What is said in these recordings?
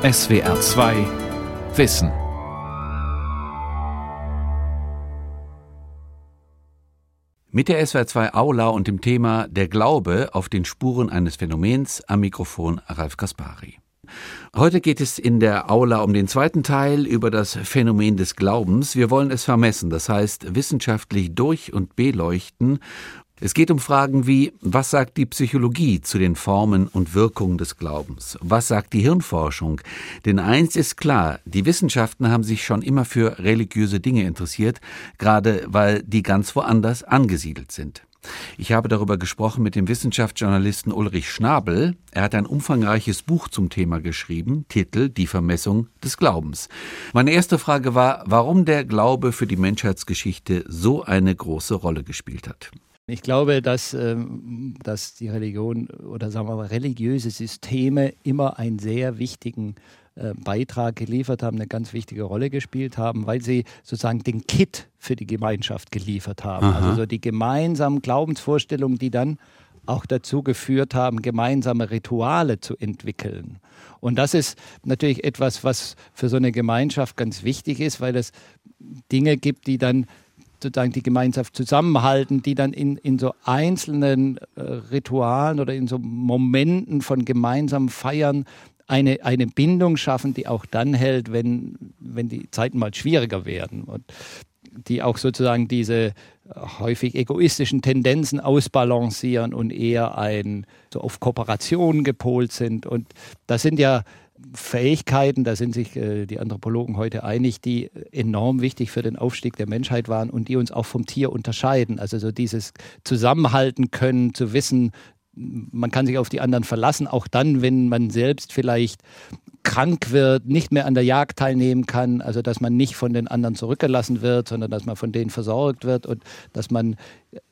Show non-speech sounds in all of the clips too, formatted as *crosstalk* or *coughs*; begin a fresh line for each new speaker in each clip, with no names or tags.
SWR 2 Wissen. Mit der SWR 2 Aula und dem Thema Der Glaube auf den Spuren eines Phänomens am Mikrofon Ralf Kaspari. Heute geht es in der Aula um den zweiten Teil über das Phänomen des Glaubens. Wir wollen es vermessen, das heißt wissenschaftlich durch und beleuchten es geht um Fragen wie, was sagt die Psychologie zu den Formen und Wirkungen des Glaubens? Was sagt die Hirnforschung? Denn eins ist klar, die Wissenschaften haben sich schon immer für religiöse Dinge interessiert, gerade weil die ganz woanders angesiedelt sind. Ich habe darüber gesprochen mit dem Wissenschaftsjournalisten Ulrich Schnabel. Er hat ein umfangreiches Buch zum Thema geschrieben, Titel Die Vermessung des Glaubens. Meine erste Frage war, warum der Glaube für die Menschheitsgeschichte so eine große Rolle gespielt hat.
Ich glaube, dass, ähm, dass die Religion oder sagen wir mal religiöse Systeme immer einen sehr wichtigen äh, Beitrag geliefert haben, eine ganz wichtige Rolle gespielt haben, weil sie sozusagen den Kit für die Gemeinschaft geliefert haben. Aha. Also so die gemeinsamen Glaubensvorstellungen, die dann auch dazu geführt haben, gemeinsame Rituale zu entwickeln. Und das ist natürlich etwas, was für so eine Gemeinschaft ganz wichtig ist, weil es Dinge gibt, die dann sozusagen die Gemeinschaft zusammenhalten, die dann in, in so einzelnen äh, Ritualen oder in so Momenten von gemeinsamen Feiern eine, eine Bindung schaffen, die auch dann hält, wenn, wenn die Zeiten mal schwieriger werden und die auch sozusagen diese äh, häufig egoistischen Tendenzen ausbalancieren und eher ein, so auf Kooperation gepolt sind. Und das sind ja Fähigkeiten, da sind sich äh, die Anthropologen heute einig, die enorm wichtig für den Aufstieg der Menschheit waren und die uns auch vom Tier unterscheiden. Also so dieses Zusammenhalten können, zu wissen, man kann sich auf die anderen verlassen, auch dann, wenn man selbst vielleicht krank wird, nicht mehr an der Jagd teilnehmen kann, also dass man nicht von den anderen zurückgelassen wird, sondern dass man von denen versorgt wird und dass man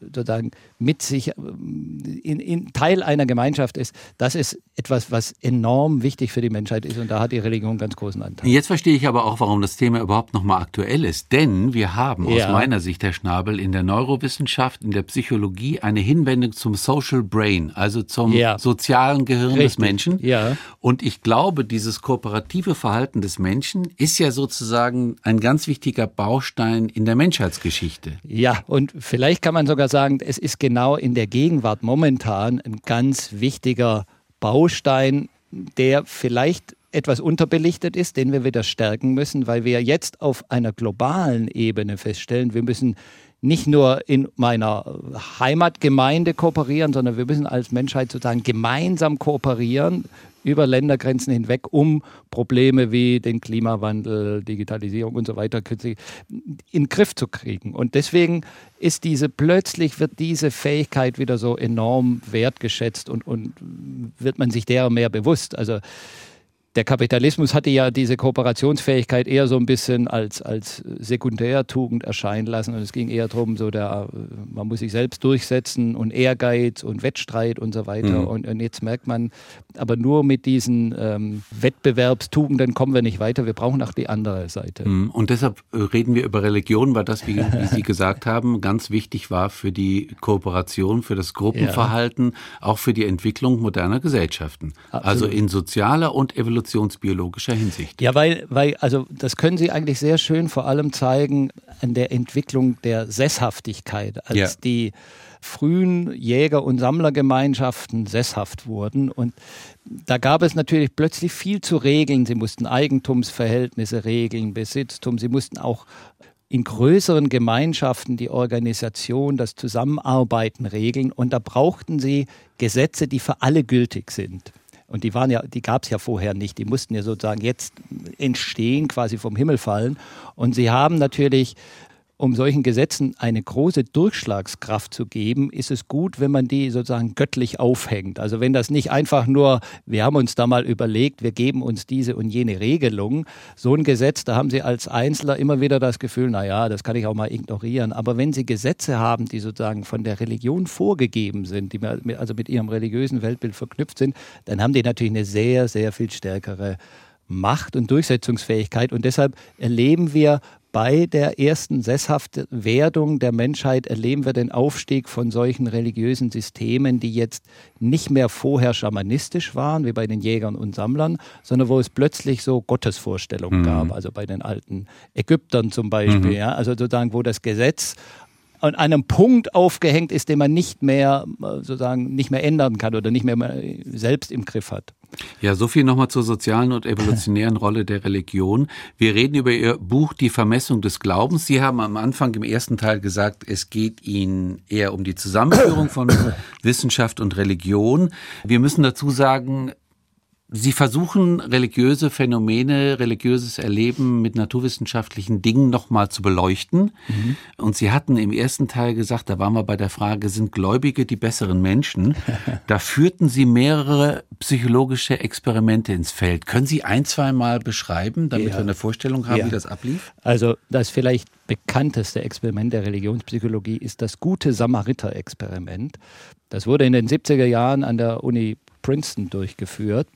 sozusagen mit sich in, in Teil einer Gemeinschaft ist, das ist etwas, was enorm wichtig für die Menschheit ist und da hat die Religion einen ganz großen Anteil.
Jetzt verstehe ich aber auch, warum das Thema überhaupt nochmal aktuell ist, denn wir haben ja. aus meiner Sicht, Herr Schnabel, in der Neurowissenschaft, in der Psychologie eine Hinwendung zum Social Brain, also zum ja. sozialen Gehirn Richtig. des Menschen. Ja. Und ich glaube, dieses kooperative Verhalten des Menschen ist ja sozusagen ein ganz wichtiger Baustein in der Menschheitsgeschichte.
Ja, und vielleicht kann man sogar sagen, es ist genau in der Gegenwart momentan ein ganz wichtiger Baustein, der vielleicht etwas unterbelichtet ist, den wir wieder stärken müssen, weil wir jetzt auf einer globalen Ebene feststellen, wir müssen nicht nur in meiner Heimatgemeinde kooperieren, sondern wir müssen als Menschheit sozusagen gemeinsam kooperieren über Ländergrenzen hinweg, um Probleme wie den Klimawandel, Digitalisierung und so weiter in den Griff zu kriegen. Und deswegen ist diese, plötzlich wird diese Fähigkeit wieder so enorm wertgeschätzt und, und wird man sich derer mehr bewusst. Also der Kapitalismus hatte ja diese Kooperationsfähigkeit eher so ein bisschen als, als Sekundärtugend erscheinen lassen. Und es ging eher darum, so der, man muss sich selbst durchsetzen und Ehrgeiz und Wettstreit und so weiter. Mhm. Und, und, jetzt merkt man, aber nur mit diesen ähm, Wettbewerbstugenden kommen wir nicht weiter. Wir brauchen auch die andere Seite.
Mhm. Und deshalb äh, reden wir über Religion, weil das, wie, wie Sie *laughs* gesagt haben, ganz wichtig war für die Kooperation, für das Gruppenverhalten, ja. auch für die Entwicklung moderner Gesellschaften. Absolut. Also in sozialer und evolutionärer evolutionsbiologischer Hinsicht.
Ja, weil, weil, also das können Sie eigentlich sehr schön vor allem zeigen an der Entwicklung der Sesshaftigkeit, als ja. die frühen Jäger- und Sammlergemeinschaften sesshaft wurden. Und da gab es natürlich plötzlich viel zu regeln. Sie mussten Eigentumsverhältnisse regeln, Besitztum. Sie mussten auch in größeren Gemeinschaften die Organisation, das Zusammenarbeiten regeln. Und da brauchten sie Gesetze, die für alle gültig sind. Und die waren ja, die gab es ja vorher nicht. Die mussten ja sozusagen jetzt entstehen, quasi vom Himmel fallen. Und sie haben natürlich um solchen Gesetzen eine große Durchschlagskraft zu geben, ist es gut, wenn man die sozusagen göttlich aufhängt. Also wenn das nicht einfach nur, wir haben uns da mal überlegt, wir geben uns diese und jene Regelung, so ein Gesetz, da haben Sie als Einzelner immer wieder das Gefühl, na ja, das kann ich auch mal ignorieren. Aber wenn Sie Gesetze haben, die sozusagen von der Religion vorgegeben sind, die also mit Ihrem religiösen Weltbild verknüpft sind, dann haben die natürlich eine sehr, sehr viel stärkere Macht und Durchsetzungsfähigkeit. Und deshalb erleben wir bei der ersten Sesshaftwerdung der Menschheit erleben wir den Aufstieg von solchen religiösen Systemen, die jetzt nicht mehr vorher schamanistisch waren, wie bei den Jägern und Sammlern, sondern wo es plötzlich so Gottesvorstellungen mhm. gab, also bei den alten Ägyptern zum Beispiel, mhm. ja, also sozusagen, wo das Gesetz an einem Punkt aufgehängt ist, den man nicht mehr sozusagen nicht mehr ändern kann oder nicht mehr selbst im Griff hat.
Ja, so viel nochmal zur sozialen und evolutionären Rolle der Religion. Wir reden über Ihr Buch Die Vermessung des Glaubens. Sie haben am Anfang im ersten Teil gesagt, es geht Ihnen eher um die Zusammenführung von *coughs* Wissenschaft und Religion. Wir müssen dazu sagen, Sie versuchen religiöse Phänomene, religiöses Erleben mit naturwissenschaftlichen Dingen nochmal zu beleuchten. Mhm. Und Sie hatten im ersten Teil gesagt, da waren wir bei der Frage, sind Gläubige die besseren Menschen? *laughs* da führten Sie mehrere psychologische Experimente ins Feld. Können Sie ein, zwei Mal beschreiben, damit ja. wir eine Vorstellung haben, ja. wie das ablief?
Also das vielleicht bekannteste Experiment der Religionspsychologie ist das gute Samariter-Experiment. Das wurde in den 70er Jahren an der Uni Princeton durchgeführt.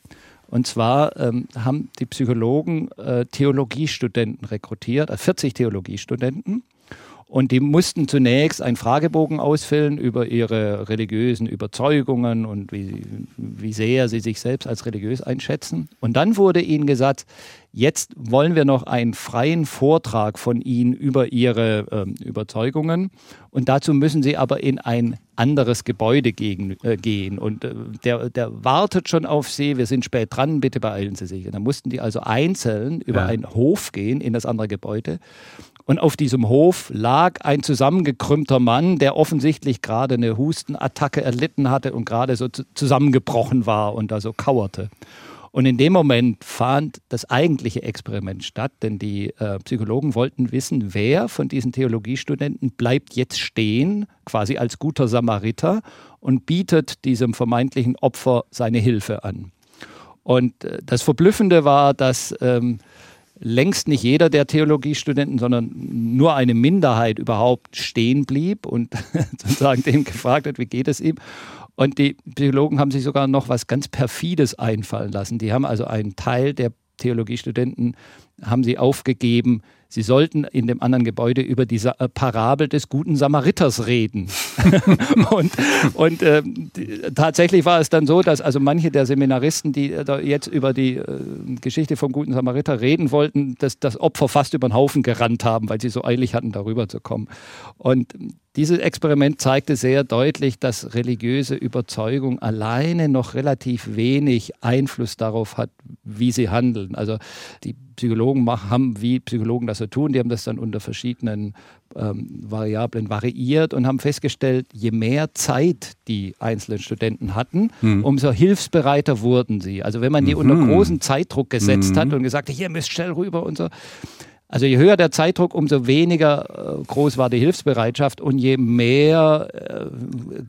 Und zwar ähm, haben die Psychologen äh, Theologiestudenten rekrutiert, 40 äh, Theologiestudenten. Und die mussten zunächst einen Fragebogen ausfüllen über ihre religiösen Überzeugungen und wie, wie sehr sie sich selbst als religiös einschätzen. Und dann wurde ihnen gesagt, jetzt wollen wir noch einen freien Vortrag von ihnen über ihre äh, Überzeugungen. Und dazu müssen sie aber in ein anderes Gebäude gegen, äh, gehen. Und äh, der, der wartet schon auf sie, wir sind spät dran, bitte beeilen Sie sich. Und dann mussten die also einzeln über ja. einen Hof gehen in das andere Gebäude. Und auf diesem Hof lag ein zusammengekrümmter Mann, der offensichtlich gerade eine Hustenattacke erlitten hatte und gerade so zusammengebrochen war und da so kauerte. Und in dem Moment fand das eigentliche Experiment statt, denn die äh, Psychologen wollten wissen, wer von diesen Theologiestudenten bleibt jetzt stehen, quasi als guter Samariter, und bietet diesem vermeintlichen Opfer seine Hilfe an. Und äh, das Verblüffende war, dass ähm, längst nicht jeder der Theologiestudenten, sondern nur eine Minderheit überhaupt stehen blieb und *laughs* sozusagen dem gefragt hat, wie geht es ihm. Und die Psychologen haben sich sogar noch was ganz Perfides einfallen lassen. Die haben also einen Teil der Theologiestudenten haben sie aufgegeben, Sie sollten in dem anderen Gebäude über die Sa äh, Parabel des guten Samariters reden. *laughs* und und äh, tatsächlich war es dann so, dass also manche der Seminaristen, die äh, jetzt über die äh, Geschichte vom guten Samariter reden wollten, dass das Opfer fast über den Haufen gerannt haben, weil sie so eilig hatten, darüber zu kommen. Und dieses Experiment zeigte sehr deutlich, dass religiöse Überzeugung alleine noch relativ wenig Einfluss darauf hat, wie sie handeln. Also die Psychologen haben, wie Psychologen das so tun, die haben das dann unter verschiedenen ähm, Variablen variiert und haben festgestellt, je mehr Zeit die einzelnen Studenten hatten, mhm. umso hilfsbereiter wurden sie. Also wenn man die mhm. unter großen Zeitdruck gesetzt mhm. hat und gesagt hat, hier müsst schnell rüber und so, also je höher der Zeitdruck, umso weniger äh, groß war die Hilfsbereitschaft und je mehr äh,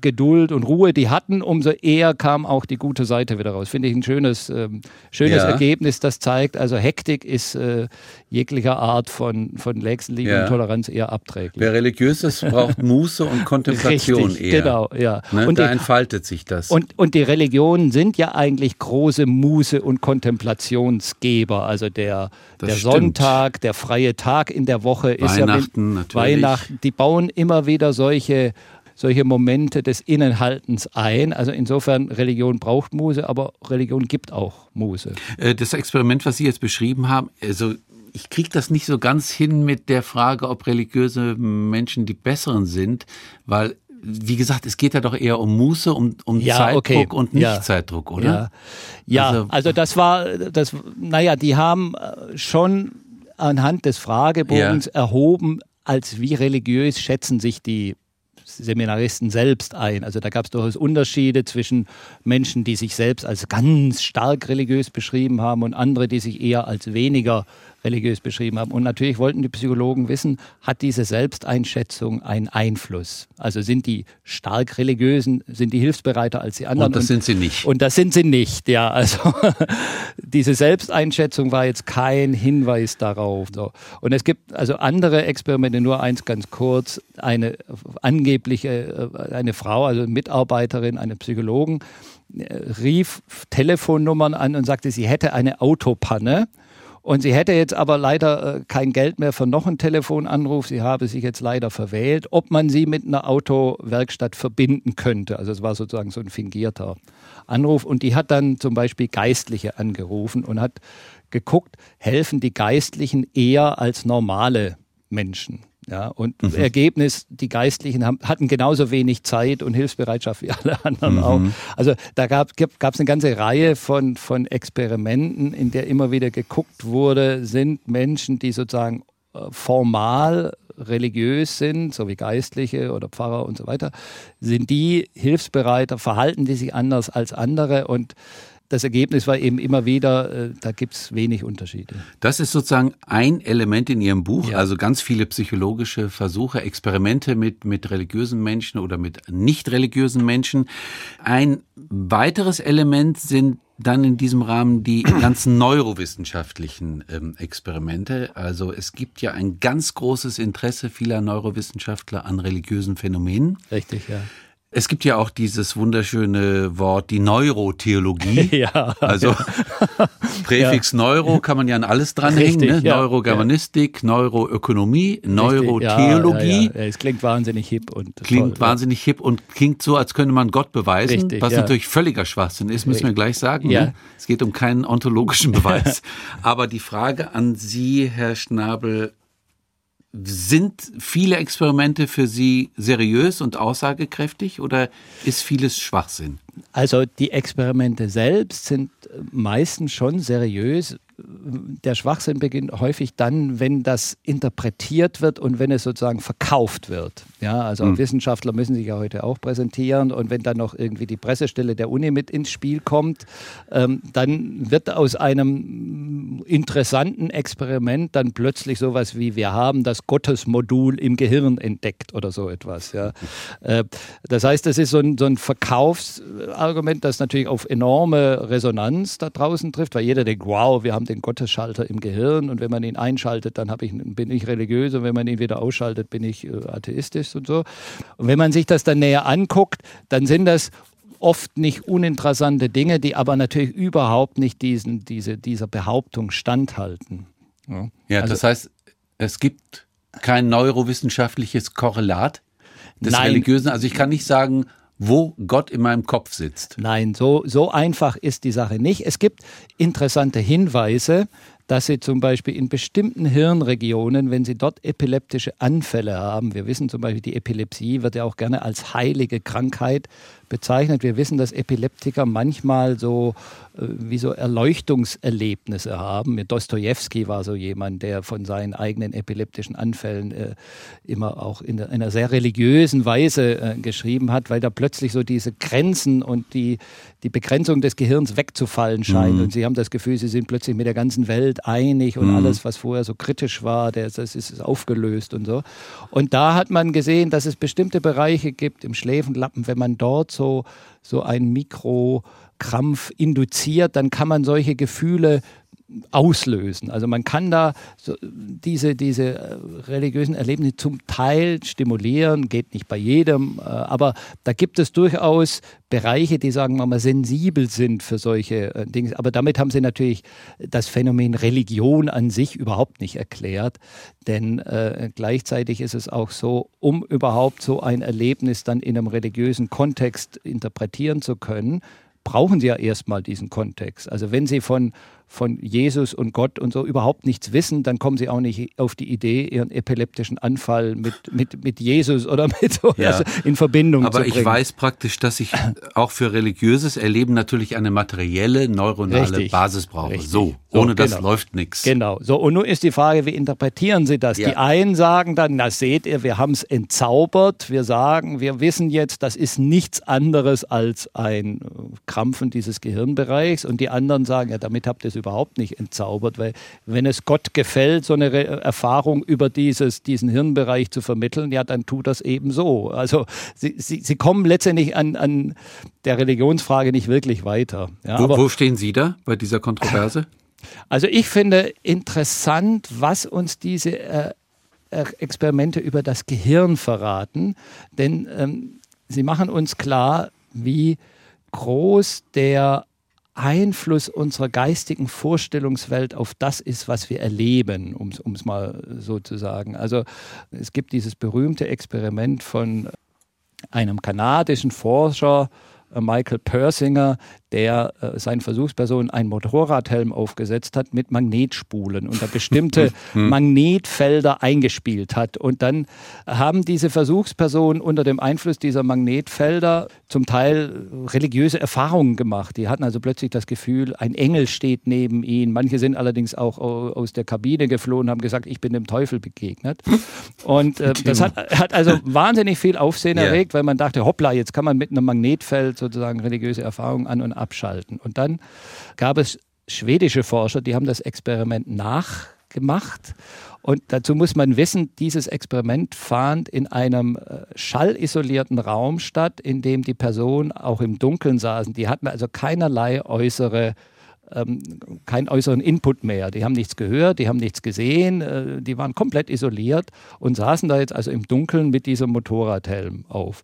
Geduld und Ruhe die hatten, umso eher kam auch die gute Seite wieder raus. Finde ich ein schönes, ähm, schönes ja. Ergebnis, das zeigt, also Hektik ist äh, jeglicher Art von, von Nächstenliebe ja. und Toleranz eher abträglich.
Wer religiös ist, braucht Muße und Kontemplation
Richtig, eher. Genau, ja.
Ne? Und da die, entfaltet sich das.
Und, und die Religionen sind ja eigentlich große Muße- und Kontemplationsgeber. Also der, der Sonntag, der freie Tag in der Woche ist
Weihnachten, ja natürlich.
Weihnachten. Die bauen immer wieder solche solche Momente des Innenhaltens ein. Also insofern, Religion braucht Muse, aber Religion gibt auch Muse.
Äh, das Experiment, was Sie jetzt beschrieben haben, also ich kriege das nicht so ganz hin mit der Frage, ob religiöse Menschen die besseren sind, weil wie gesagt, es geht ja doch eher um Muße, um, um ja, Zeitdruck okay. und Nicht-Zeitdruck,
ja. oder? Ja, ja also, also, das war, das, naja, die haben äh, schon anhand des Fragebogens ja. erhoben, als wie religiös schätzen sich die Seminaristen selbst ein. Also da gab es durchaus Unterschiede zwischen Menschen, die sich selbst als ganz stark religiös beschrieben haben und andere, die sich eher als weniger religiös beschrieben haben. Und natürlich wollten die Psychologen wissen, hat diese Selbsteinschätzung einen Einfluss? Also sind die stark religiösen, sind die hilfsbereiter als die anderen?
Und das sind sie nicht.
Und das sind sie nicht, ja. Also *laughs* diese Selbsteinschätzung war jetzt kein Hinweis darauf. So. Und es gibt also andere Experimente, nur eins ganz kurz. Eine angebliche, äh, eine Frau, also Mitarbeiterin, eine Psychologen, äh, rief Telefonnummern an und sagte, sie hätte eine Autopanne Und sie hätte jetzt aber leider äh, kein Geld mehr für noch einen Telefonanruf. Sie habe sich jetzt leider verwählt, ob man sie mit einer Autowerkstatt verbinden könnte. Also es war sozusagen so ein fingierter Anruf. Und die hat dann zum Beispiel Geistliche angerufen und hat geguckt, helfen die Geistlichen eher als normale Menschen. Ja, und mhm. Ergebnis, die Geistlichen haben, hatten genauso wenig Zeit und Hilfsbereitschaft wie alle anderen mhm. auch. Also da gab es eine ganze Reihe von, von Experimenten, in der immer wieder geguckt wurde, sind Menschen, die sozusagen äh, formal religiös sind, so wie Geistliche oder Pfarrer und so weiter, sind die hilfsbereiter, verhalten die sich anders als andere und das Ergebnis war eben immer wieder, äh, da gibt es wenig Unterschiede.
Das ist sozusagen ein Element in Ihrem Buch, ja. also ganz viele psychologische Versuche, Experimente mit, mit religiösen Menschen oder mit nicht religiösen Menschen. Ein weiteres Element sind dann in diesem Rahmen die *clears throat* ganzen neurowissenschaftlichen ähm, Experimente. Also es gibt ja ein ganz großes Interesse vieler Neurowissenschaftler an religiösen Phänomenen.
Richtig, ja.
Es gibt ja auch dieses wunderschöne Wort, die Neurotheologie. *laughs* ja. Also ja. *laughs* Präfix ja. Neuro kann man ja an alles dranhängen. Ne? Ja, Neurogermanistik, Neuroökonomie, Neurotheologie.
Es klingt wahnsinnig hip und
klingt toll, wahnsinnig hip und klingt so, als könnte man Gott beweisen, Richtig, was natürlich völliger Schwachsinn ist, müssen wir gleich sagen. Ne? Es geht um keinen ontologischen *laughs* Beweis. Aber die Frage an Sie, Herr Schnabel, sind viele Experimente für Sie seriös und aussagekräftig oder ist vieles Schwachsinn?
Also die Experimente selbst sind meistens schon seriös, der Schwachsinn beginnt häufig dann, wenn das interpretiert wird und wenn es sozusagen verkauft wird. Ja, also mhm. Wissenschaftler müssen sich ja heute auch präsentieren und wenn dann noch irgendwie die Pressestelle der Uni mit ins Spiel kommt, ähm, dann wird aus einem interessanten Experiment dann plötzlich sowas wie wir haben das Gottesmodul im Gehirn entdeckt oder so etwas. Ja. *laughs* Äh, das heißt, das ist so ein, so ein Verkaufsargument, das natürlich auf enorme Resonanz da draußen trifft, weil jeder denkt, wow, wir haben den Gottesschalter im Gehirn und wenn man ihn einschaltet, dann ich, bin ich religiös und wenn man ihn wieder ausschaltet, bin ich äh, atheistisch und so. Und wenn man sich das dann näher anguckt, dann sind das oft nicht uninteressante Dinge, die aber natürlich überhaupt nicht diesen, diese, dieser Behauptung standhalten.
Ja, ja also, das heißt, es gibt kein neurowissenschaftliches Korrelat des Nein. Religiösen. Also ich kann nicht sagen, wo Gott in meinem Kopf sitzt.
Nein, so, so einfach ist die Sache nicht. Es gibt interessante Hinweise, dass sie zum Beispiel in bestimmten Hirnregionen, wenn sie dort epileptische Anfälle haben, wir wissen zum Beispiel, die Epilepsie wird ja auch gerne als heilige Krankheit bezeichnet. Wir wissen, dass Epileptiker manchmal so äh, wie so Erleuchtungserlebnisse haben. Dostoevsky war so jemand, der von seinen eigenen epileptischen Anfällen äh, immer auch in einer sehr religiösen Weise äh, geschrieben hat, weil da plötzlich so diese Grenzen und die, die Begrenzung des Gehirns wegzufallen scheinen. Mhm. Und sie haben das Gefühl, sie sind plötzlich mit der ganzen Welt einig und mhm. alles, was vorher so kritisch war, das ist aufgelöst und so. Und da hat man gesehen, dass es bestimmte Bereiche gibt im Schläfenlappen, wenn man dort so, so ein Mikrokrampf induziert, dann kann man solche Gefühle auslösen. Also man kann da so diese, diese äh, religiösen Erlebnisse zum Teil stimulieren, geht nicht bei jedem, äh, aber da gibt es durchaus Bereiche, die sagen wir mal sensibel sind für solche äh, Dinge. Aber damit haben sie natürlich das Phänomen Religion an sich überhaupt nicht erklärt, denn äh, gleichzeitig ist es auch so, um überhaupt so ein Erlebnis dann in einem religiösen Kontext interpretieren zu können, brauchen sie ja erstmal diesen Kontext. Also wenn sie von von Jesus und Gott und so überhaupt nichts wissen, dann kommen sie auch nicht auf die Idee, ihren epileptischen Anfall mit, mit, mit Jesus oder mit so ja. also in Verbindung
Aber
zu bringen.
Aber ich weiß praktisch, dass ich auch für religiöses Erleben natürlich eine materielle, neuronale Richtig. Basis brauche. Richtig. So, ohne so, das genau. läuft nichts.
Genau. So, und nun ist die Frage, wie interpretieren Sie das? Ja. Die einen sagen dann, na seht ihr, wir haben es entzaubert. Wir sagen, wir wissen jetzt, das ist nichts anderes als ein Krampfen dieses Gehirnbereichs. Und die anderen sagen, ja, damit habt ihr es überhaupt nicht entzaubert, weil wenn es Gott gefällt, so eine Erfahrung über dieses, diesen Hirnbereich zu vermitteln, ja, dann tut das eben so. Also sie, sie, sie kommen letztendlich an, an der Religionsfrage nicht wirklich weiter.
Ja, wo, wo stehen Sie da bei dieser Kontroverse? *laughs*
Also ich finde interessant, was uns diese äh, Experimente über das Gehirn verraten, denn ähm, sie machen uns klar, wie groß der Einfluss unserer geistigen Vorstellungswelt auf das ist, was wir erleben, um es mal so zu sagen. Also es gibt dieses berühmte Experiment von einem kanadischen Forscher, äh, Michael Persinger, der äh, seinen Versuchspersonen einen Motorradhelm aufgesetzt hat mit Magnetspulen und da bestimmte *laughs* hm. Magnetfelder eingespielt hat. Und dann haben diese Versuchspersonen unter dem Einfluss dieser Magnetfelder zum Teil religiöse Erfahrungen gemacht. Die hatten also plötzlich das Gefühl, ein Engel steht neben ihnen. Manche sind allerdings auch aus der Kabine geflohen, haben gesagt, ich bin dem Teufel begegnet. *laughs* Und äh, das hat, hat, also wahnsinnig viel Aufsehen yeah. erregt, weil man dachte, hoppla, jetzt kann man mit einem Magnetfeld sozusagen religiöse Erfahrungen an und abschalten. Und dann gab es schwedische Forscher, die haben das Experiment nachgemacht. Und dazu muss man wissen, dieses Experiment fand in einem äh, schallisolierten Raum statt, in dem die Personen auch im Dunkeln saßen. Die hatten also keinerlei äußere ähm, keinen äußeren Input mehr. Die haben nichts gehört, die haben nichts gesehen, äh, die waren komplett isoliert und saßen da jetzt also im Dunkeln mit diesem Motorradhelm auf.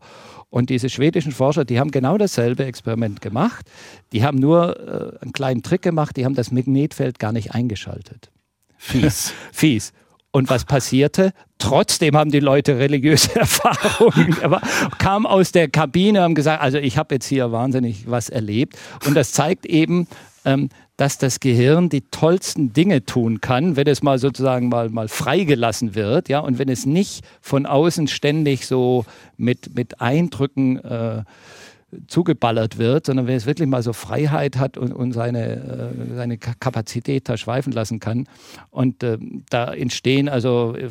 Und diese schwedischen Forscher, die haben genau dasselbe Experiment gemacht. Die haben nur äh, einen kleinen Trick gemacht, die haben das Magnetfeld gar nicht eingeschaltet.
Fies. *laughs*
Fies. Und was passierte? Trotzdem haben die Leute religiöse *laughs* Erfahrungen. Aber kam aus der Kabine, haben gesagt, also ich habe jetzt hier wahnsinnig was erlebt. Und das zeigt eben, ähm, dass das Gehirn die tollsten Dinge tun kann, wenn es mal sozusagen mal, mal freigelassen wird, ja, und wenn es nicht von außen ständig so mit, mit Eindrücken äh, zugeballert wird, sondern wenn es wirklich mal so Freiheit hat und, und seine, äh, seine Kapazität da schweifen lassen kann. Und äh, da entstehen, also äh,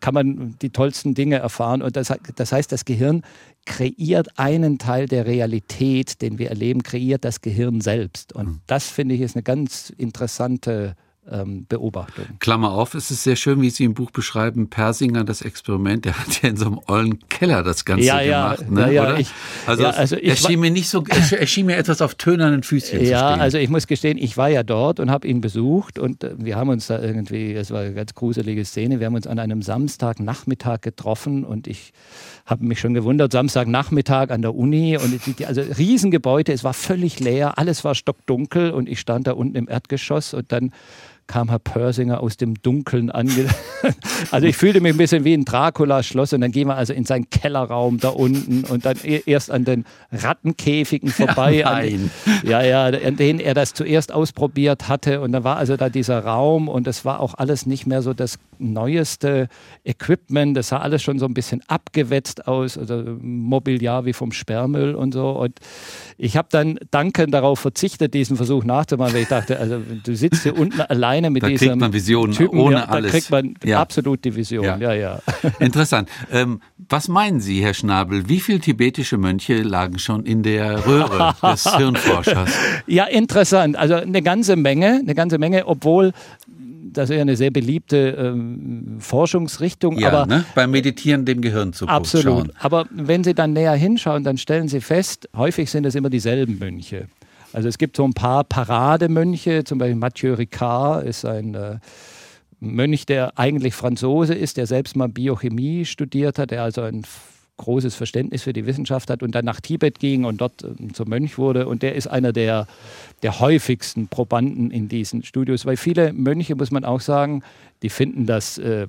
kann man die tollsten Dinge erfahren. Und das, das heißt, das Gehirn kreiert einen Teil der Realität, den wir erleben, kreiert das Gehirn selbst. Und mhm. das finde ich ist eine ganz interessante ähm, Beobachtung.
Klammer auf, es ist sehr schön, wie Sie im Buch beschreiben, Persinger, das Experiment, der hat ja in so einem ollen Keller das Ganze
ja,
gemacht.
Ja, ne, ja, ich,
also, ja, also ich, er schien mir nicht so, er schien mir etwas auf tönernen Füßchen
Ja,
zu stehen.
also ich muss gestehen, ich war ja dort und habe ihn besucht und äh, wir haben uns da irgendwie, es war eine ganz gruselige Szene, wir haben uns an einem Samstagnachmittag getroffen und ich habe mich schon gewundert, Samstagnachmittag an der Uni und die, also Riesengebäude, es war völlig leer, alles war stockdunkel und ich stand da unten im Erdgeschoss und dann kam Herr Persinger aus dem Dunkeln ange. *laughs* also ich fühlte mich ein bisschen wie ein Dracula-Schloss und dann gehen wir also in seinen Kellerraum da unten und dann e-, erst an den Rattenkäfigen vorbei. Ja, an, ja, ja, an denen er das zuerst ausprobiert hatte und dann war also da dieser Raum und es war auch alles nicht mehr so das neueste Equipment. Das sah alles schon so ein bisschen abgewetzt aus, also Mobiliar wie vom Sperrmüll und so. Und ich habe dann dankend darauf verzichtet, diesen Versuch nachzumachen, weil ich dachte, also du sitzt hier unten *laughs* alleine mit da diesem kriegt
man Visionen
Typen,
ohne
ja, da
alles.
kriegt man ja. absolut die Vision. Ja, ja. ja. *laughs*
Interessant. Ähm, was meinen Sie, Herr Schnabel? Wie viele tibetische Mönche lagen schon in der Röhre *laughs* des Hirnforschers?
Ja, interessant. Also eine ganze Menge, eine ganze Menge, obwohl das ist ja eine sehr beliebte ähm, Forschungsrichtung.
Ja,
aber
ne? beim Meditieren dem Gehirn zu
Absolut.
Schauen.
Aber wenn Sie dann näher hinschauen, dann stellen Sie fest, häufig sind es immer dieselben Mönche. Also es gibt so ein paar Parademönche, zum Beispiel Mathieu Ricard ist ein äh, Mönch, der eigentlich Franzose ist, der selbst mal Biochemie studiert hat, der also ein großes Verständnis für die Wissenschaft hat und dann nach Tibet ging und dort äh, zum Mönch wurde. Und der ist einer der, der häufigsten Probanden in diesen Studios, weil viele Mönche, muss man auch sagen, die finden das äh,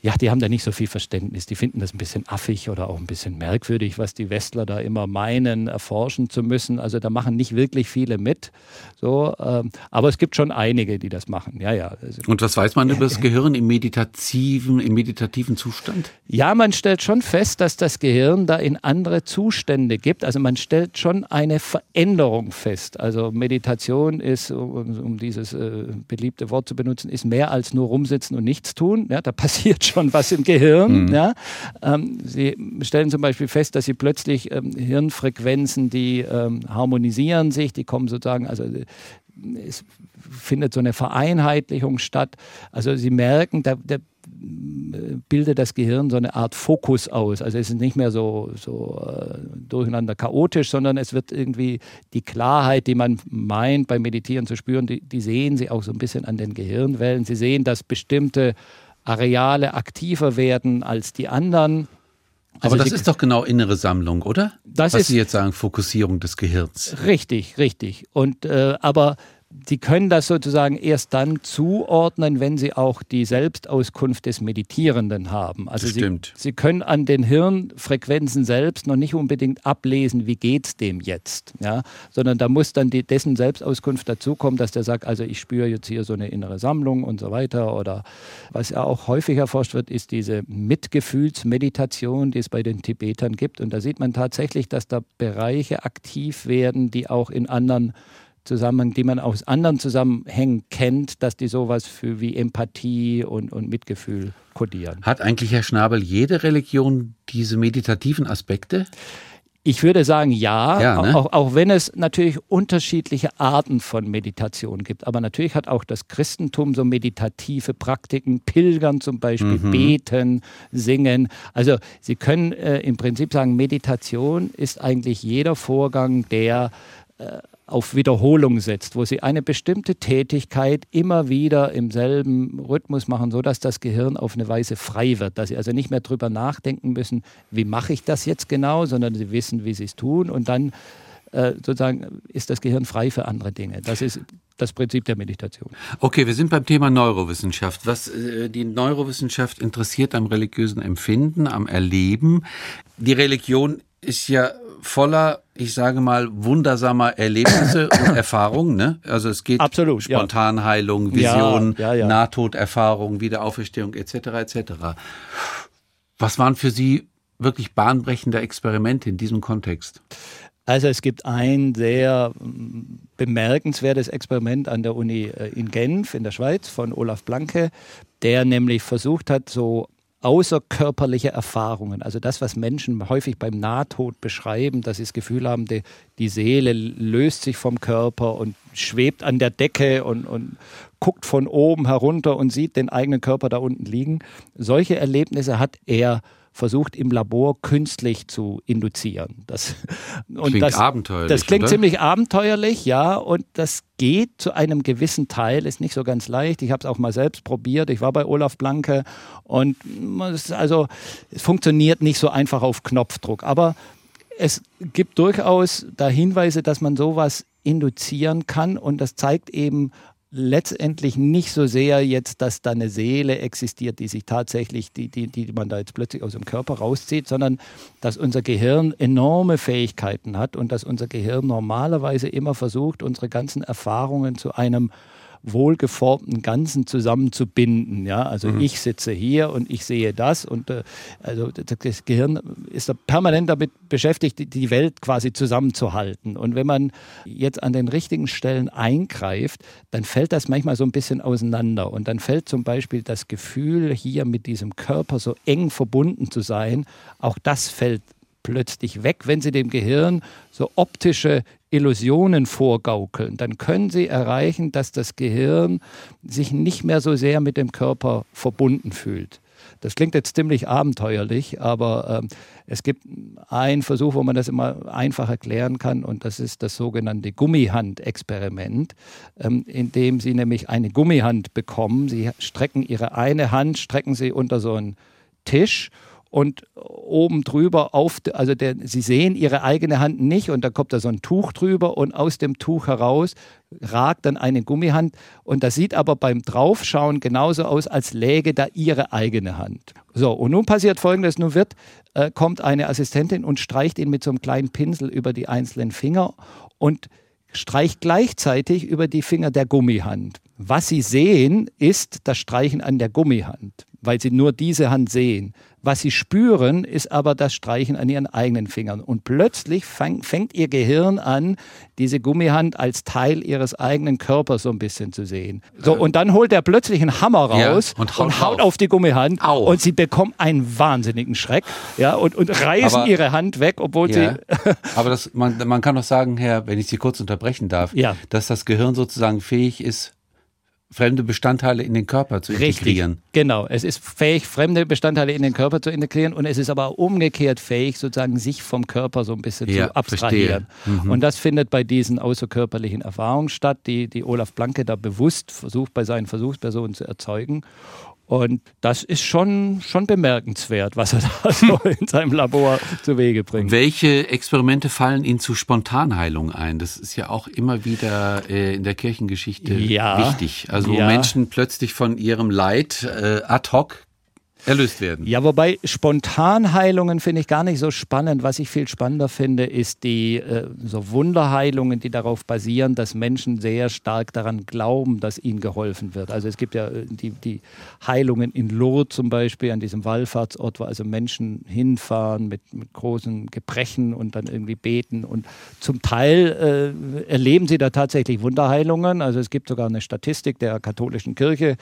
ja, die haben da nicht so viel Verständnis. Die finden das ein bisschen affig oder auch ein bisschen merkwürdig, was die Westler da immer meinen, erforschen zu müssen. Also da machen nicht wirklich viele mit. So, ähm, aber es gibt schon einige, die das machen. Ja, ja.
Also, Und was weiß man *laughs* über das Gehirn im meditativen, im meditativen Zustand?
Ja, man stellt schon fest, dass das Gehirn da in andere Zustände gibt. Also man stellt schon eine Veränderung fest. Also Meditation ist, um, um dieses äh, beliebte Wort zu benutzen, ist mehr als nur rumsitzen und nichts tun. Ja, da *laughs* passiert schon was im Gehirn. Mhm. Ja? Ähm, sie stellen zum Beispiel fest, dass sie plötzlich ähm, Hirnfrequenzen, die ähm, harmonisieren sich, die kommen sozusagen, also es findet so eine Vereinheitlichung statt. Also sie merken, da, da bildet das Gehirn so eine Art Fokus aus. Also es ist nicht mehr so, so äh, durcheinander chaotisch, sondern es wird irgendwie die Klarheit, die man meint beim Meditieren zu spüren, die, die sehen sie auch so ein bisschen an den Gehirnwellen. Sie sehen, dass bestimmte Areale aktiver werden als die anderen.
Also Aber das ist doch genau innere Sammlung, oder?
Das
Was
ist,
Sie jetzt sagen, Fokussierung des Gehirns.
Richtig, richtig. Und äh, aber Sie können das sozusagen erst dann zuordnen, wenn Sie auch die Selbstauskunft des Meditierenden haben.
Also Sie,
Sie, können an den Hirnfrequenzen selbst noch nicht unbedingt ablesen, wie geht es dem jetzt, ja? sondern da muss dann die, dessen Selbstauskunft dazukommen, dass der sagt, also ich spüre jetzt hier so eine innere Sammlung und so weiter. Oder was ja auch häufig erforscht wird, ist diese Mitgefühlsmeditation, die es bei den Tibetern gibt. Und da sieht man tatsächlich, dass da Bereiche aktiv werden, die auch in anderen Zusammenhang, die man aus anderen Zusammenhängen kennt, dass die sowas für wie Empathie und, und Mitgefühl kodieren.
Hat eigentlich Herr Schnabel jede Religion diese meditativen Aspekte?
Ich würde sagen, ja,
ja ne?
auch, auch, wenn es natürlich unterschiedliche Arten von Meditation gibt. Aber natürlich hat auch das Christentum so meditative Praktiken, Pilgern zum Beispiel, mhm. beten, singen. Also Sie können äh, im Prinzip sagen, Meditation ist eigentlich jeder Vorgang, der äh, auf Wiederholung setzt, wo sie eine bestimmte Tätigkeit immer wieder im selben Rhythmus machen, sodass das Gehirn auf eine Weise frei wird, dass sie also nicht mehr drüber nachdenken müssen, wie mache ich das jetzt genau, sondern sie wissen, wie sie es tun und dann äh, sozusagen ist das Gehirn frei für andere Dinge. Das ist das Prinzip der Meditation.
Okay, wir sind beim Thema Neurowissenschaft. Was äh, die Neurowissenschaft interessiert am religiösen Empfinden, am Erleben. Die Religion ist ja voller, ich sage mal, wundersamer Erlebnisse *coughs* und Erfahrungen. Ne? Also es geht
Absolut,
Spontanheilung, Vision, ja, ja, ja. Nahtoderfahrung, Wiederauferstehung etc. etc. Was waren für Sie wirklich bahnbrechende Experimente in diesem Kontext?
Also es gibt ein sehr mm, bemerkenswertes Experiment an der Uni äh, in Genf in der Schweiz von Olaf Blanke, der nämlich versucht hat, so außerkörperliche Erfahrungen, also das, was Menschen häufig beim Nahtod beschreiben, dass sie das Gefühl haben, die, die Seele löst sich vom Körper und schwebt an der Decke und, und guckt von oben herunter und sieht den eigenen Körper da unten liegen. Solche Erlebnisse hat er versucht im Labor künstlich zu induzieren.
Das, und klingt
das,
abenteuerlich.
Das klingt
oder?
ziemlich abenteuerlich, ja, und das geht zu einem gewissen Teil, ist nicht so ganz leicht. Ich habe es auch mal selbst probiert. Ich war bei Olaf Blanke und es, also es funktioniert nicht so einfach auf Knopfdruck, aber es gibt durchaus da Hinweise, dass man sowas induzieren kann und das zeigt eben letztendlich nicht so sehr jetzt, dass da eine Seele existiert, die sich tatsächlich, die, die, die man da jetzt plötzlich aus dem Körper rauszieht, sondern dass unser Gehirn enorme Fähigkeiten hat und dass unser Gehirn normalerweise immer versucht, unsere ganzen Erfahrungen zu einem wohlgeformten Ganzen zusammenzubinden. Ja? Also mhm. ich sitze hier und ich sehe das und äh, also das Gehirn ist da permanent damit beschäftigt, die Welt quasi zusammenzuhalten. Und wenn man jetzt an den richtigen Stellen eingreift, dann fällt das manchmal so ein bisschen auseinander. Und dann fällt zum Beispiel das Gefühl, hier mit diesem Körper so eng verbunden zu sein, auch das fällt plötzlich weg, wenn Sie dem Gehirn so optische Illusionen vorgaukeln, dann können Sie erreichen, dass das Gehirn sich nicht mehr so sehr mit dem Körper verbunden fühlt. Das klingt jetzt ziemlich abenteuerlich, aber äh, es gibt einen Versuch, wo man das immer einfach erklären kann, und das ist das sogenannte Gummihand-Experiment, ähm, in dem Sie nämlich eine Gummihand bekommen. Sie strecken Ihre eine Hand, strecken Sie unter so einen Tisch und oben drüber auf, also der, sie sehen ihre eigene Hand nicht und da kommt da so ein Tuch drüber und aus dem Tuch heraus ragt dann eine Gummihand und das sieht aber beim Draufschauen genauso aus, als läge da ihre eigene Hand. So, und nun passiert folgendes, nun wird, äh, kommt eine Assistentin und streicht ihn mit so einem kleinen Pinsel über die einzelnen Finger und streicht gleichzeitig über die Finger der Gummihand. Was Sie sehen, ist das Streichen an der Gummihand, weil Sie nur diese Hand sehen. Was sie spüren, ist aber das Streichen an ihren eigenen Fingern. Und plötzlich fang, fängt ihr Gehirn an, diese Gummihand als Teil ihres eigenen Körpers so ein bisschen zu sehen. So, und dann holt er plötzlich einen Hammer raus
ja, und haut,
und haut auf. die Gummihand. Au. Und sie bekommt einen wahnsinnigen Schreck ja, und, und reißen aber, ihre Hand weg, obwohl ja,
sie. aber das, man, man kann doch sagen, Herr, wenn ich Sie kurz unterbrechen darf, ja. dass das Gehirn sozusagen fähig ist, fremde Bestandteile in den Körper zu integrieren.
Richtig, genau. Es ist fähig, fremde Bestandteile in den Körper zu integrieren und es ist aber umgekehrt fähig, sozusagen sich vom Körper so ein bisschen ja, zu abstrahieren. Mhm. Und das findet bei diesen außerkörperlichen Erfahrungen statt, die, die Olaf Blanke da bewusst versucht, bei seinen Versuchspersonen zu erzeugen. Und das ist schon, schon bemerkenswert, was er *laughs* da so in seinem Labor zu Wege bringt.
Welche Experimente fallen Ihnen zu Spontanheilung ein? Das ist ja auch immer wieder äh, in der Kirchengeschichte ja, wichtig. Also ja. Menschen plötzlich von ihrem Leid äh, ad hoc erlöst werden.
Ja, wobei Spontanheilungen finde ich gar nicht so spannend. Was ich viel spannender finde, ist die äh, so Wunderheilungen, die darauf basieren, dass Menschen sehr stark daran glauben, dass ihnen geholfen wird. Also es gibt ja äh, die, die Heilungen in Lourdes zum Beispiel, an diesem Wallfahrtsort, wo also Menschen hinfahren mit, mit großen Gebrechen und dann irgendwie beten. Und zum Teil äh, erleben sie da tatsächlich Wunderheilungen. Also es gibt sogar eine Statistik der katholischen Kirche,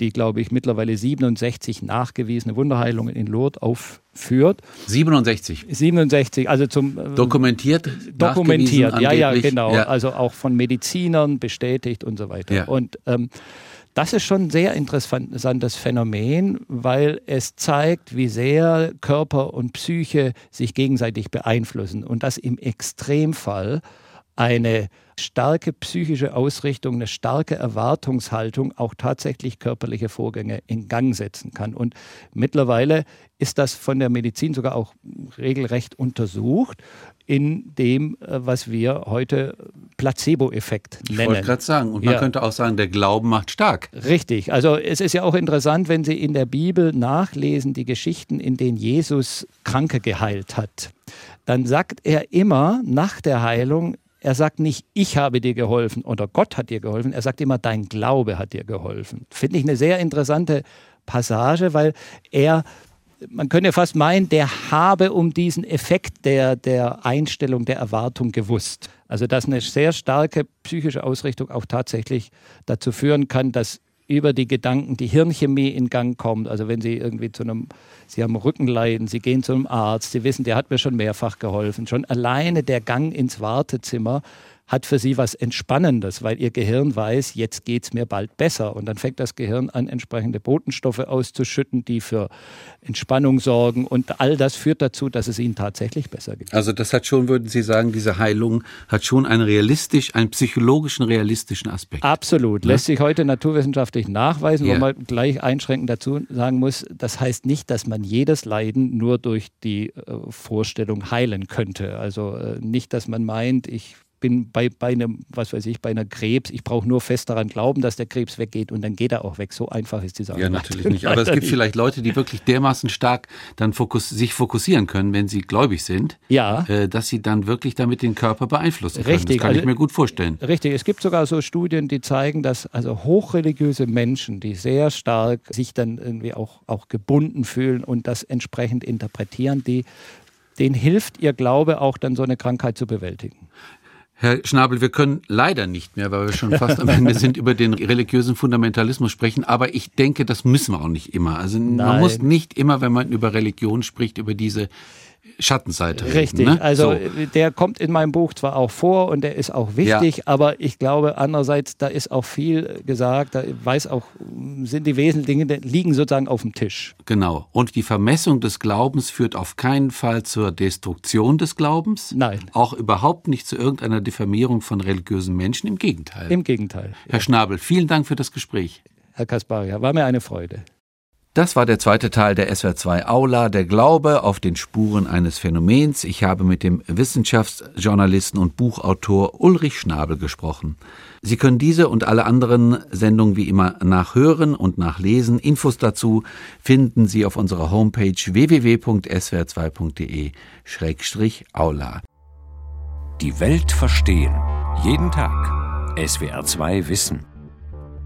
die, glaube ich, mittlerweile 67 nach nachgewiesene Wunderheilungen in Lourdes aufführt.
67.
67, also zum
äh, dokumentiert.
Dokumentiert, ja, ja, genau. Ja. Also auch von Medizinern bestätigt und so weiter. Ja. Und ähm, das ist schon ein sehr interessantes Phänomen, weil es zeigt, wie sehr Körper und Psyche sich gegenseitig beeinflussen und das im Extremfall eine starke psychische Ausrichtung, eine starke Erwartungshaltung auch tatsächlich körperliche Vorgänge in Gang setzen kann. Und mittlerweile ist das von der Medizin sogar auch regelrecht untersucht in dem, äh, was wir heute Placebo-Effekt nennen. Ich
wollte gerade sagen, und man ja. könnte auch sagen, der Glauben macht stark.
Richtig, also es ist ja auch interessant, wenn Sie in der Bibel nachlesen, die Geschichten, in denen Jesus Kranke geheilt hat, dann sagt er immer nach der Heilung, er sagt nicht, ich habe dir geholfen oder Gott hat dir geholfen. Er sagt immer, dein Glaube hat dir geholfen. Finde ich eine sehr interessante Passage, weil er, man könnte fast meinen, der habe um diesen Effekt der, der Einstellung, der Erwartung gewusst. Also, dass eine sehr starke psychische Ausrichtung auch tatsächlich dazu führen kann, dass über die Gedanken die Hirnchemie in Gang kommt. Also wenn Sie irgendwie zu einem, Sie haben Rückenleiden, Sie gehen zu einem Arzt, Sie wissen, der hat mir schon mehrfach geholfen. Schon alleine der Gang ins Wartezimmer hat für sie was Entspannendes, weil ihr Gehirn weiß, jetzt geht es mir bald besser. Und dann fängt das Gehirn an, entsprechende Botenstoffe auszuschütten, die für Entspannung sorgen. Und all das führt dazu, dass es ihnen tatsächlich besser geht.
Also das hat schon, würden Sie sagen, diese Heilung hat schon einen realistisch, einen psychologischen, realistischen Aspekt.
Absolut. Ja? Lässt sich heute naturwissenschaftlich nachweisen, ja. wo man gleich einschränkend dazu sagen muss, das heißt nicht, dass man jedes Leiden nur durch die äh, Vorstellung heilen könnte. Also äh, nicht, dass man meint, ich bin bei, bei einem, was weiß ich, bei einer Krebs, ich brauche nur fest daran glauben, dass der Krebs weggeht und dann geht er auch weg. So einfach ist die Sache.
Ja, natürlich nicht. Aber es gibt *laughs* vielleicht Leute, die wirklich dermaßen stark dann fokus, sich fokussieren können, wenn sie gläubig sind,
ja.
Äh, dass sie dann wirklich damit den Körper beeinflussen können.
Richtig.
Das kann also, ich mir gut vorstellen.
Richtig. Es gibt sogar so Studien, die zeigen, dass also hochreligiöse Menschen, die sehr stark sich dann irgendwie auch, auch gebunden fühlen und das entsprechend interpretieren, die denen hilft ihr Glaube auch dann so eine Krankheit zu bewältigen.
Herr Schnabel, wir können leider nicht mehr, weil wir schon fast am Ende sind, über den religiösen Fundamentalismus sprechen. Aber ich denke, das müssen wir auch nicht immer. Also Nein. man muss nicht immer, wenn man über Religion spricht, über diese Schattenseite.
Richtig,
ne?
also so. der kommt in meinem Buch zwar auch vor und der ist auch wichtig, ja. aber ich glaube andererseits, da ist auch viel gesagt, da weiß auch, sind die wesentlichen Dinge, liegen sozusagen auf dem Tisch.
Genau. Und die Vermessung des Glaubens führt auf keinen Fall zur Destruktion des Glaubens.
Nein.
Auch überhaupt nicht zu irgendeiner Diffamierung von religiösen Menschen, im Gegenteil.
Im Gegenteil.
Herr ja. Schnabel, vielen Dank für das Gespräch.
Herr Kasparia, war mir eine Freude.
Das war der zweite Teil der SWR2 Aula, der Glaube auf den Spuren eines Phänomens. Ich habe mit dem Wissenschaftsjournalisten und Buchautor Ulrich Schnabel gesprochen. Sie können diese und alle anderen Sendungen wie immer nachhören und nachlesen. Infos dazu finden Sie auf unserer Homepage www.swr2.de-aula.
Die Welt verstehen. Jeden Tag. SWR2 Wissen.